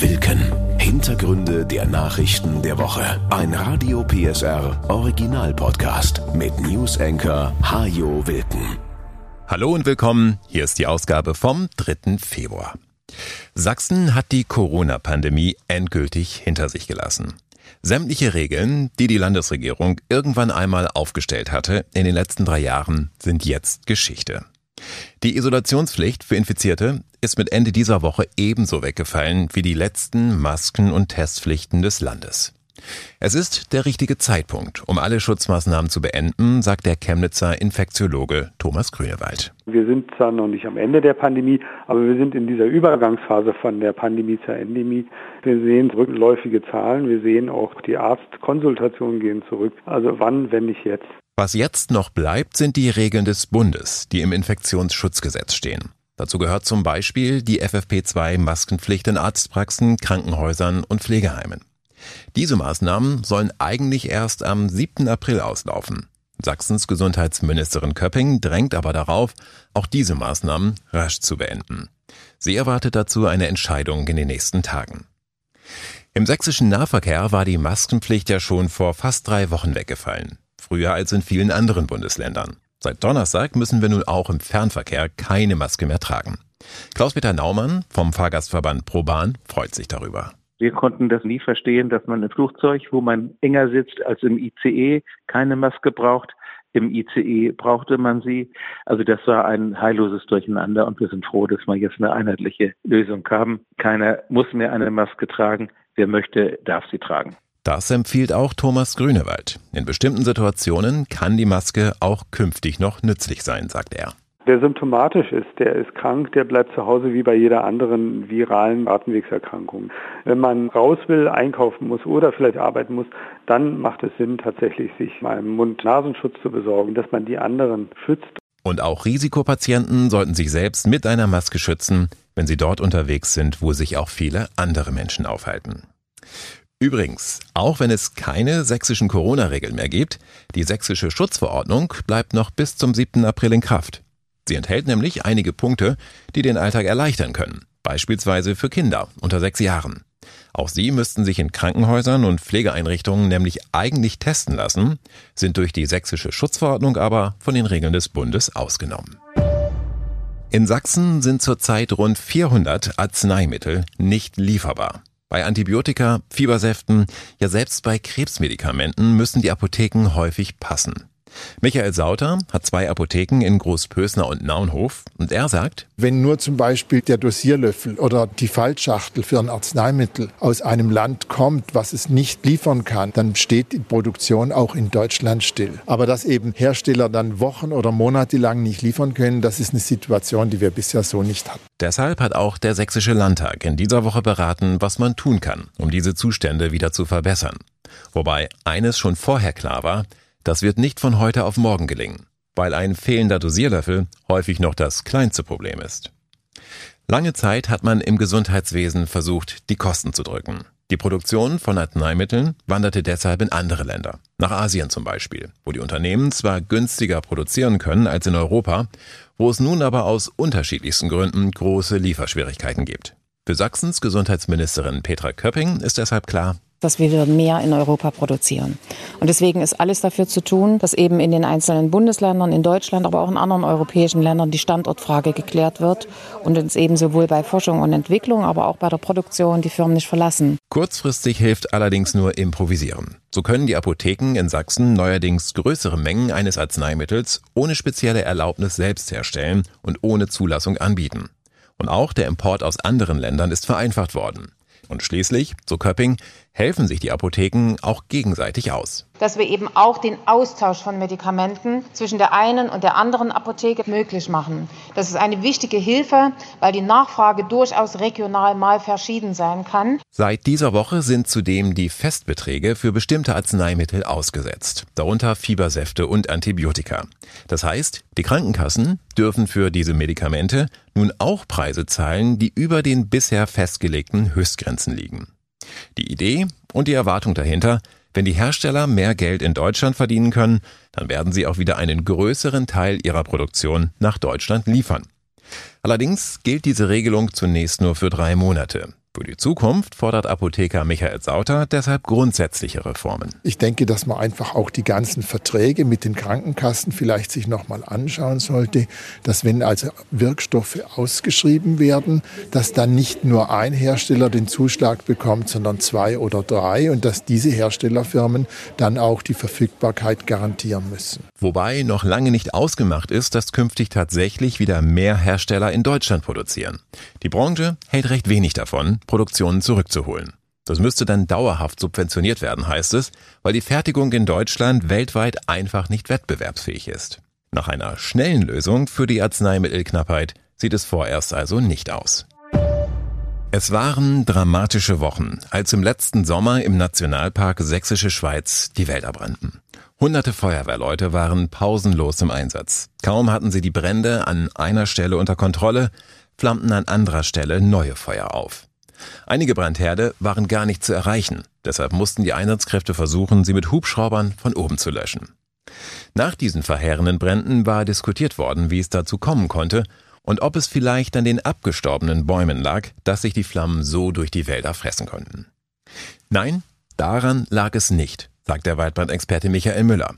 Wilken. Hintergründe der Nachrichten der Woche. Ein Radio PSR Original Podcast mit News Anchor Hajo Wilken. Hallo und willkommen. Hier ist die Ausgabe vom 3. Februar. Sachsen hat die Corona-Pandemie endgültig hinter sich gelassen. Sämtliche Regeln, die die Landesregierung irgendwann einmal aufgestellt hatte in den letzten drei Jahren, sind jetzt Geschichte. Die Isolationspflicht für Infizierte ist mit Ende dieser Woche ebenso weggefallen wie die letzten Masken- und Testpflichten des Landes. Es ist der richtige Zeitpunkt, um alle Schutzmaßnahmen zu beenden, sagt der Chemnitzer Infektiologe Thomas Grünewald. Wir sind zwar noch nicht am Ende der Pandemie, aber wir sind in dieser Übergangsphase von der Pandemie zur Endemie. Wir sehen rückläufige Zahlen, wir sehen auch die Arztkonsultationen gehen zurück. Also wann, wenn nicht jetzt? Was jetzt noch bleibt, sind die Regeln des Bundes, die im Infektionsschutzgesetz stehen. Dazu gehört zum Beispiel die FFP2-Maskenpflicht in Arztpraxen, Krankenhäusern und Pflegeheimen. Diese Maßnahmen sollen eigentlich erst am 7. April auslaufen. Sachsens Gesundheitsministerin Köpping drängt aber darauf, auch diese Maßnahmen rasch zu beenden. Sie erwartet dazu eine Entscheidung in den nächsten Tagen. Im sächsischen Nahverkehr war die Maskenpflicht ja schon vor fast drei Wochen weggefallen früher als in vielen anderen Bundesländern. Seit Donnerstag müssen wir nun auch im Fernverkehr keine Maske mehr tragen. Klaus-Peter Naumann vom Fahrgastverband ProBahn freut sich darüber. Wir konnten das nie verstehen, dass man im Flugzeug, wo man enger sitzt als im ICE, keine Maske braucht. Im ICE brauchte man sie. Also das war ein heilloses Durcheinander und wir sind froh, dass wir jetzt eine einheitliche Lösung haben. Keiner muss mehr eine Maske tragen. Wer möchte, darf sie tragen. Das empfiehlt auch Thomas Grünewald. In bestimmten Situationen kann die Maske auch künftig noch nützlich sein, sagt er. Wer symptomatisch ist, der ist krank, der bleibt zu Hause wie bei jeder anderen viralen Atemwegserkrankung. Wenn man raus will, einkaufen muss oder vielleicht arbeiten muss, dann macht es Sinn, tatsächlich sich mal einen Mund-Nasenschutz zu besorgen, dass man die anderen schützt. Und auch Risikopatienten sollten sich selbst mit einer Maske schützen, wenn sie dort unterwegs sind, wo sich auch viele andere Menschen aufhalten. Übrigens, auch wenn es keine sächsischen Corona-Regeln mehr gibt, die sächsische Schutzverordnung bleibt noch bis zum 7. April in Kraft. Sie enthält nämlich einige Punkte, die den Alltag erleichtern können, beispielsweise für Kinder unter sechs Jahren. Auch sie müssten sich in Krankenhäusern und Pflegeeinrichtungen nämlich eigentlich testen lassen, sind durch die sächsische Schutzverordnung aber von den Regeln des Bundes ausgenommen. In Sachsen sind zurzeit rund 400 Arzneimittel nicht lieferbar. Bei Antibiotika, Fiebersäften, ja selbst bei Krebsmedikamenten müssen die Apotheken häufig passen. Michael Sauter hat zwei Apotheken in Großpösner und Naunhof und er sagt, wenn nur zum Beispiel der Dosierlöffel oder die Fallschachtel für ein Arzneimittel aus einem Land kommt, was es nicht liefern kann, dann steht die Produktion auch in Deutschland still. Aber dass eben Hersteller dann Wochen oder Monate lang nicht liefern können, das ist eine Situation, die wir bisher so nicht hatten. Deshalb hat auch der Sächsische Landtag in dieser Woche beraten, was man tun kann, um diese Zustände wieder zu verbessern. Wobei eines schon vorher klar war, das wird nicht von heute auf morgen gelingen, weil ein fehlender Dosierlöffel häufig noch das kleinste Problem ist. Lange Zeit hat man im Gesundheitswesen versucht, die Kosten zu drücken. Die Produktion von Arzneimitteln wanderte deshalb in andere Länder, nach Asien zum Beispiel, wo die Unternehmen zwar günstiger produzieren können als in Europa, wo es nun aber aus unterschiedlichsten Gründen große Lieferschwierigkeiten gibt. Für Sachsens Gesundheitsministerin Petra Köpping ist deshalb klar, dass wir mehr in Europa produzieren. Und deswegen ist alles dafür zu tun, dass eben in den einzelnen Bundesländern, in Deutschland, aber auch in anderen europäischen Ländern die Standortfrage geklärt wird und uns eben sowohl bei Forschung und Entwicklung, aber auch bei der Produktion die Firmen nicht verlassen. Kurzfristig hilft allerdings nur Improvisieren. So können die Apotheken in Sachsen neuerdings größere Mengen eines Arzneimittels ohne spezielle Erlaubnis selbst herstellen und ohne Zulassung anbieten. Und auch der Import aus anderen Ländern ist vereinfacht worden. Und schließlich, so Köpping, helfen sich die Apotheken auch gegenseitig aus. Dass wir eben auch den Austausch von Medikamenten zwischen der einen und der anderen Apotheke möglich machen. Das ist eine wichtige Hilfe, weil die Nachfrage durchaus regional mal verschieden sein kann. Seit dieser Woche sind zudem die Festbeträge für bestimmte Arzneimittel ausgesetzt, darunter Fiebersäfte und Antibiotika. Das heißt, die Krankenkassen dürfen für diese Medikamente nun auch Preise zahlen, die über den bisher festgelegten Höchstgrenzen liegen. Die Idee und die Erwartung dahinter, wenn die Hersteller mehr Geld in Deutschland verdienen können, dann werden sie auch wieder einen größeren Teil ihrer Produktion nach Deutschland liefern. Allerdings gilt diese Regelung zunächst nur für drei Monate, Für die Zukunft fordert Apotheker Michael Sauter deshalb grundsätzliche Reformen. Ich denke, dass man einfach auch die ganzen Verträge mit den Krankenkassen vielleicht sich nochmal anschauen sollte, dass wenn also Wirkstoffe ausgeschrieben werden, dass dann nicht nur ein Hersteller den Zuschlag bekommt, sondern zwei oder drei und dass diese Herstellerfirmen dann auch die Verfügbarkeit garantieren müssen. Wobei noch lange nicht ausgemacht ist, dass künftig tatsächlich wieder mehr Hersteller in Deutschland produzieren. Die Branche hält recht wenig davon, Produktionen zurückzuholen. Das müsste dann dauerhaft subventioniert werden, heißt es, weil die Fertigung in Deutschland weltweit einfach nicht wettbewerbsfähig ist. Nach einer schnellen Lösung für die Arzneimittelknappheit sieht es vorerst also nicht aus. Es waren dramatische Wochen, als im letzten Sommer im Nationalpark Sächsische Schweiz die Wälder brannten. Hunderte Feuerwehrleute waren pausenlos im Einsatz. Kaum hatten sie die Brände an einer Stelle unter Kontrolle, flammten an anderer Stelle neue Feuer auf. Einige Brandherde waren gar nicht zu erreichen, deshalb mussten die Einsatzkräfte versuchen, sie mit Hubschraubern von oben zu löschen. Nach diesen verheerenden Bränden war diskutiert worden, wie es dazu kommen konnte und ob es vielleicht an den abgestorbenen Bäumen lag, dass sich die Flammen so durch die Wälder fressen konnten. Nein, daran lag es nicht, sagt der Waldbrandexperte Michael Müller.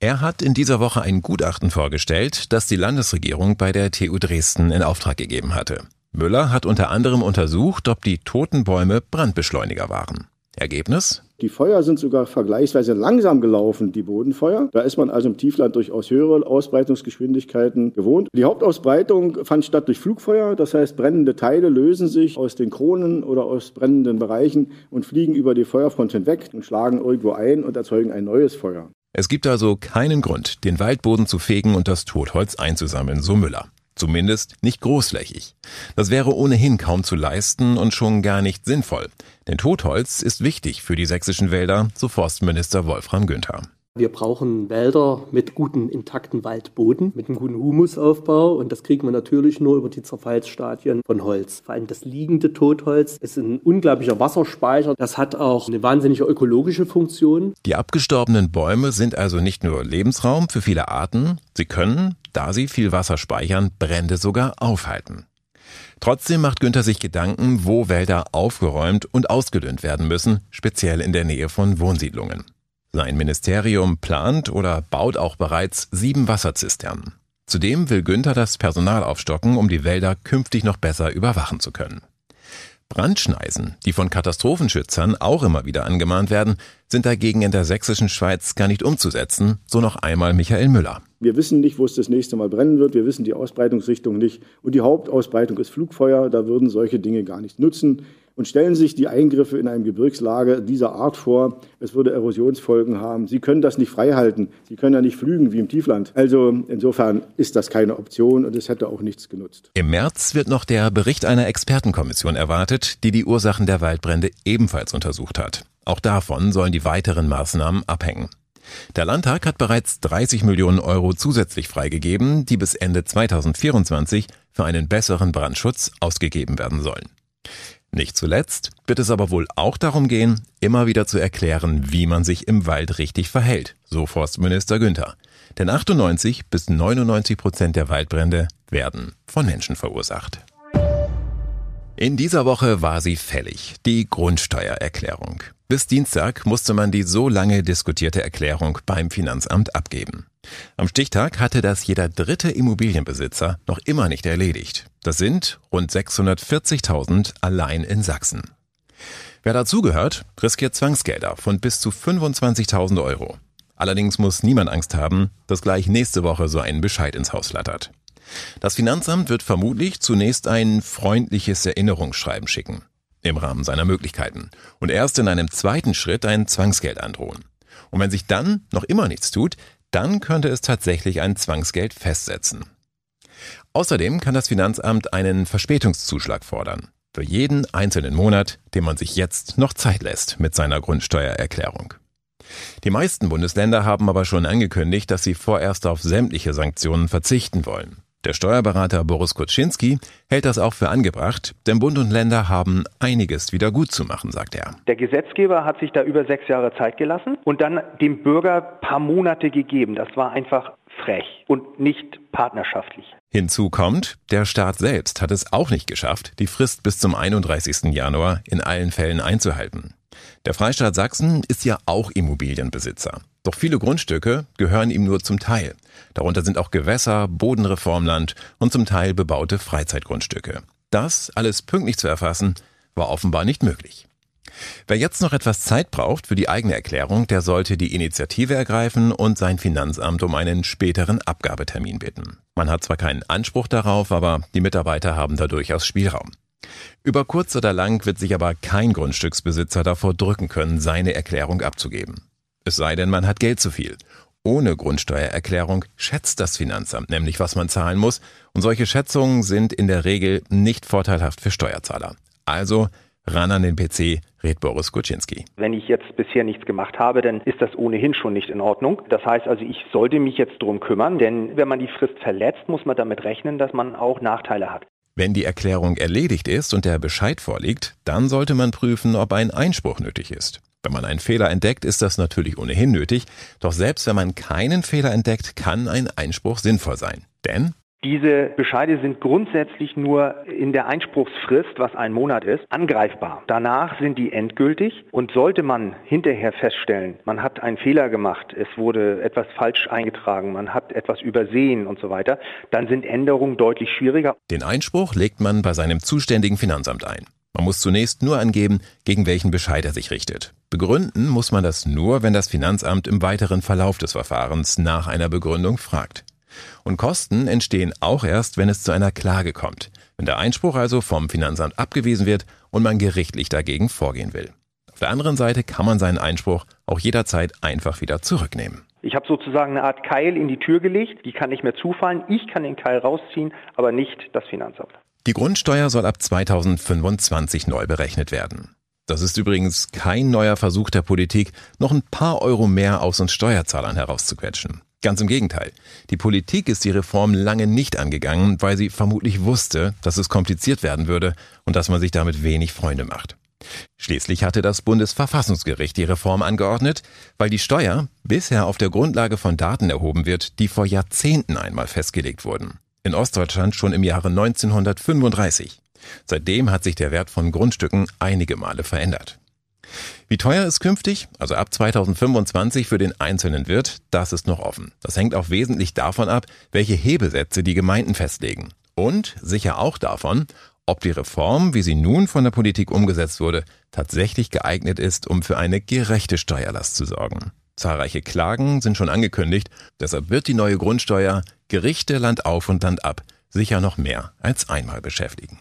Er hat in dieser Woche ein Gutachten vorgestellt, das die Landesregierung bei der TU Dresden in Auftrag gegeben hatte. Müller hat unter anderem untersucht, ob die toten Bäume Brandbeschleuniger waren. Ergebnis? Die Feuer sind sogar vergleichsweise langsam gelaufen, die Bodenfeuer. Da ist man also im Tiefland durchaus höhere Ausbreitungsgeschwindigkeiten gewohnt. Die Hauptausbreitung fand statt durch Flugfeuer, das heißt brennende Teile lösen sich aus den Kronen oder aus brennenden Bereichen und fliegen über die Feuerfront hinweg und schlagen irgendwo ein und erzeugen ein neues Feuer. Es gibt also keinen Grund, den Waldboden zu fegen und das Totholz einzusammeln, so Müller. Zumindest nicht großflächig. Das wäre ohnehin kaum zu leisten und schon gar nicht sinnvoll. Denn Totholz ist wichtig für die sächsischen Wälder, so Forstminister Wolfram Günther. Wir brauchen Wälder mit guten intakten Waldboden, mit einem guten Humusaufbau und das kriegt man natürlich nur über die Zerfallsstadien von Holz. Vor allem das liegende Totholz ist ein unglaublicher Wasserspeicher. Das hat auch eine wahnsinnige ökologische Funktion. Die abgestorbenen Bäume sind also nicht nur Lebensraum für viele Arten, sie können, da sie viel Wasser speichern, Brände sogar aufhalten. Trotzdem macht Günther sich Gedanken, wo Wälder aufgeräumt und ausgedünnt werden müssen, speziell in der Nähe von Wohnsiedlungen. Sein Ministerium plant oder baut auch bereits sieben Wasserzisternen. Zudem will Günther das Personal aufstocken, um die Wälder künftig noch besser überwachen zu können. Brandschneisen, die von Katastrophenschützern auch immer wieder angemahnt werden, sind dagegen in der sächsischen Schweiz gar nicht umzusetzen, so noch einmal Michael Müller. Wir wissen nicht, wo es das nächste Mal brennen wird. Wir wissen die Ausbreitungsrichtung nicht. Und die Hauptausbreitung ist Flugfeuer. Da würden solche Dinge gar nicht nutzen und stellen sich die Eingriffe in einem Gebirgslager dieser Art vor. Es würde Erosionsfolgen haben. Sie können das nicht freihalten. Sie können ja nicht flügen wie im Tiefland. Also insofern ist das keine Option und es hätte auch nichts genutzt. Im März wird noch der Bericht einer Expertenkommission erwartet, die die Ursachen der Waldbrände ebenfalls untersucht hat. Auch davon sollen die weiteren Maßnahmen abhängen. Der Landtag hat bereits 30 Millionen Euro zusätzlich freigegeben, die bis Ende 2024 für einen besseren Brandschutz ausgegeben werden sollen. Nicht zuletzt wird es aber wohl auch darum gehen, immer wieder zu erklären, wie man sich im Wald richtig verhält, so Forstminister Günther. Denn 98 bis 99 Prozent der Waldbrände werden von Menschen verursacht. In dieser Woche war sie fällig, die Grundsteuererklärung. Bis Dienstag musste man die so lange diskutierte Erklärung beim Finanzamt abgeben. Am Stichtag hatte das jeder dritte Immobilienbesitzer noch immer nicht erledigt. Das sind rund 640.000 allein in Sachsen. Wer dazugehört, riskiert Zwangsgelder von bis zu 25.000 Euro. Allerdings muss niemand Angst haben, dass gleich nächste Woche so ein Bescheid ins Haus flattert. Das Finanzamt wird vermutlich zunächst ein freundliches Erinnerungsschreiben schicken, im Rahmen seiner Möglichkeiten, und erst in einem zweiten Schritt ein Zwangsgeld androhen. Und wenn sich dann noch immer nichts tut, dann könnte es tatsächlich ein Zwangsgeld festsetzen. Außerdem kann das Finanzamt einen Verspätungszuschlag fordern. Für jeden einzelnen Monat, den man sich jetzt noch Zeit lässt mit seiner Grundsteuererklärung. Die meisten Bundesländer haben aber schon angekündigt, dass sie vorerst auf sämtliche Sanktionen verzichten wollen. Der Steuerberater Boris Kuczynski hält das auch für angebracht, denn Bund und Länder haben einiges wieder gut zu machen, sagt er. Der Gesetzgeber hat sich da über sechs Jahre Zeit gelassen und dann dem Bürger paar Monate gegeben. Das war einfach frech und nicht partnerschaftlich. Hinzu kommt, der Staat selbst hat es auch nicht geschafft, die Frist bis zum 31. Januar in allen Fällen einzuhalten. Der Freistaat Sachsen ist ja auch Immobilienbesitzer. Doch viele Grundstücke gehören ihm nur zum Teil. Darunter sind auch Gewässer, Bodenreformland und zum Teil bebaute Freizeitgrundstücke. Das alles pünktlich zu erfassen, war offenbar nicht möglich. Wer jetzt noch etwas Zeit braucht für die eigene Erklärung, der sollte die Initiative ergreifen und sein Finanzamt um einen späteren Abgabetermin bitten. Man hat zwar keinen Anspruch darauf, aber die Mitarbeiter haben da durchaus Spielraum. Über kurz oder lang wird sich aber kein Grundstücksbesitzer davor drücken können, seine Erklärung abzugeben. Es sei denn, man hat Geld zu viel. Ohne Grundsteuererklärung schätzt das Finanzamt nämlich, was man zahlen muss, und solche Schätzungen sind in der Regel nicht vorteilhaft für Steuerzahler. Also ran an den PC, rät Boris Kuczynski. Wenn ich jetzt bisher nichts gemacht habe, dann ist das ohnehin schon nicht in Ordnung. Das heißt also, ich sollte mich jetzt drum kümmern, denn wenn man die Frist verletzt, muss man damit rechnen, dass man auch Nachteile hat. Wenn die Erklärung erledigt ist und der Bescheid vorliegt, dann sollte man prüfen, ob ein Einspruch nötig ist. Wenn man einen Fehler entdeckt, ist das natürlich ohnehin nötig, doch selbst wenn man keinen Fehler entdeckt, kann ein Einspruch sinnvoll sein. Denn diese Bescheide sind grundsätzlich nur in der Einspruchsfrist, was ein Monat ist, angreifbar. Danach sind die endgültig und sollte man hinterher feststellen, man hat einen Fehler gemacht, es wurde etwas falsch eingetragen, man hat etwas übersehen und so weiter, dann sind Änderungen deutlich schwieriger. Den Einspruch legt man bei seinem zuständigen Finanzamt ein. Man muss zunächst nur angeben, gegen welchen Bescheid er sich richtet. Begründen muss man das nur, wenn das Finanzamt im weiteren Verlauf des Verfahrens nach einer Begründung fragt. Und Kosten entstehen auch erst, wenn es zu einer Klage kommt, wenn der Einspruch also vom Finanzamt abgewiesen wird und man gerichtlich dagegen vorgehen will. Auf der anderen Seite kann man seinen Einspruch auch jederzeit einfach wieder zurücknehmen. Ich habe sozusagen eine Art Keil in die Tür gelegt, die kann nicht mehr zufallen. Ich kann den Keil rausziehen, aber nicht das Finanzamt. Die Grundsteuer soll ab 2025 neu berechnet werden. Das ist übrigens kein neuer Versuch der Politik, noch ein paar Euro mehr aus uns Steuerzahlern herauszuquetschen. Ganz im Gegenteil. Die Politik ist die Reform lange nicht angegangen, weil sie vermutlich wusste, dass es kompliziert werden würde und dass man sich damit wenig Freunde macht. Schließlich hatte das Bundesverfassungsgericht die Reform angeordnet, weil die Steuer bisher auf der Grundlage von Daten erhoben wird, die vor Jahrzehnten einmal festgelegt wurden. In Ostdeutschland schon im Jahre 1935. Seitdem hat sich der Wert von Grundstücken einige Male verändert. Wie teuer es künftig, also ab 2025 für den Einzelnen wird, das ist noch offen. Das hängt auch wesentlich davon ab, welche Hebesätze die Gemeinden festlegen. Und sicher auch davon, ob die Reform, wie sie nun von der Politik umgesetzt wurde, tatsächlich geeignet ist, um für eine gerechte Steuerlast zu sorgen. Zahlreiche Klagen sind schon angekündigt, deshalb wird die neue Grundsteuer Gerichte Land auf und Land ab sicher noch mehr als einmal beschäftigen.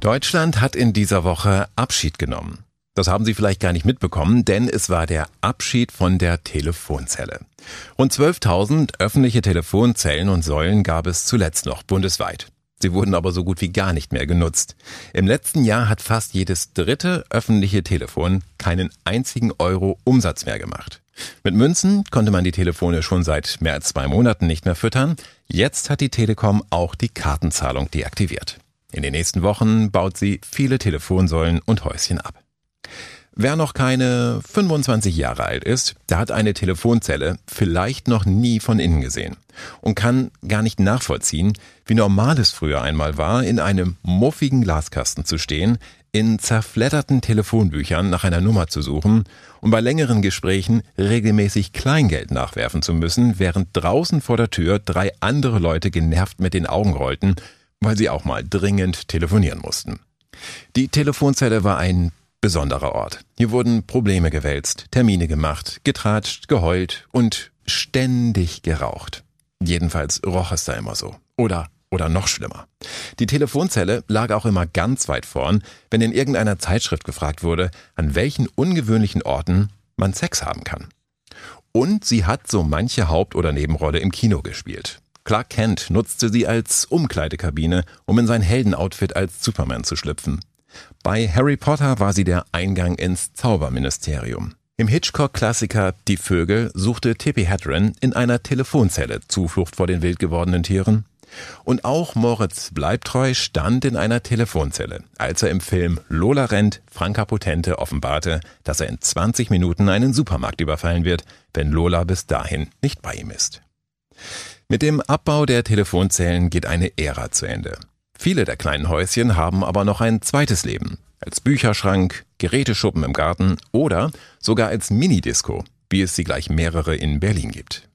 Deutschland hat in dieser Woche Abschied genommen. Das haben Sie vielleicht gar nicht mitbekommen, denn es war der Abschied von der Telefonzelle. Rund 12.000 öffentliche Telefonzellen und Säulen gab es zuletzt noch bundesweit. Sie wurden aber so gut wie gar nicht mehr genutzt. Im letzten Jahr hat fast jedes dritte öffentliche Telefon keinen einzigen Euro Umsatz mehr gemacht. Mit Münzen konnte man die Telefone schon seit mehr als zwei Monaten nicht mehr füttern. Jetzt hat die Telekom auch die Kartenzahlung deaktiviert. In den nächsten Wochen baut sie viele Telefonsäulen und Häuschen ab. Wer noch keine 25 Jahre alt ist, der hat eine Telefonzelle vielleicht noch nie von innen gesehen und kann gar nicht nachvollziehen, wie normal es früher einmal war, in einem muffigen Glaskasten zu stehen, in zerfledderten Telefonbüchern nach einer Nummer zu suchen und bei längeren Gesprächen regelmäßig Kleingeld nachwerfen zu müssen, während draußen vor der Tür drei andere Leute genervt mit den Augen rollten, weil sie auch mal dringend telefonieren mussten. Die Telefonzelle war ein besonderer Ort. Hier wurden Probleme gewälzt, Termine gemacht, getratscht, geheult und ständig geraucht. Jedenfalls roch es da immer so. Oder oder noch schlimmer. Die Telefonzelle lag auch immer ganz weit vorn, wenn in irgendeiner Zeitschrift gefragt wurde, an welchen ungewöhnlichen Orten man Sex haben kann. Und sie hat so manche Haupt- oder Nebenrolle im Kino gespielt. Clark Kent nutzte sie als Umkleidekabine, um in sein Heldenoutfit als Superman zu schlüpfen. Bei Harry Potter war sie der Eingang ins Zauberministerium. Im Hitchcock-Klassiker Die Vögel suchte Tippi Hedren in einer Telefonzelle Zuflucht vor den wild gewordenen Tieren. Und auch Moritz Bleibtreu stand in einer Telefonzelle, als er im Film Lola rennt Franka Potente offenbarte, dass er in 20 Minuten einen Supermarkt überfallen wird, wenn Lola bis dahin nicht bei ihm ist. Mit dem Abbau der Telefonzellen geht eine Ära zu Ende. Viele der kleinen Häuschen haben aber noch ein zweites Leben. Als Bücherschrank, Geräteschuppen im Garten oder sogar als Minidisco, wie es sie gleich mehrere in Berlin gibt.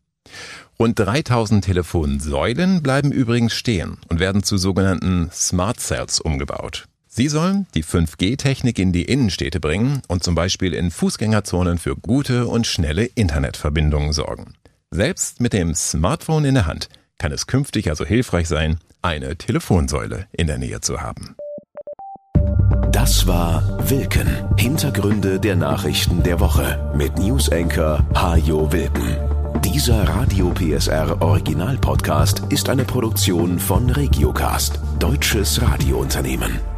Rund 3000 Telefonsäulen bleiben übrigens stehen und werden zu sogenannten Smart Cells umgebaut. Sie sollen die 5G-Technik in die Innenstädte bringen und zum Beispiel in Fußgängerzonen für gute und schnelle Internetverbindungen sorgen. Selbst mit dem Smartphone in der Hand kann es künftig also hilfreich sein, eine Telefonsäule in der Nähe zu haben. Das war Wilken. Hintergründe der Nachrichten der Woche mit Newsenker Hajo Wilken. Dieser Radio PSR Original Podcast ist eine Produktion von Regiocast, deutsches Radiounternehmen.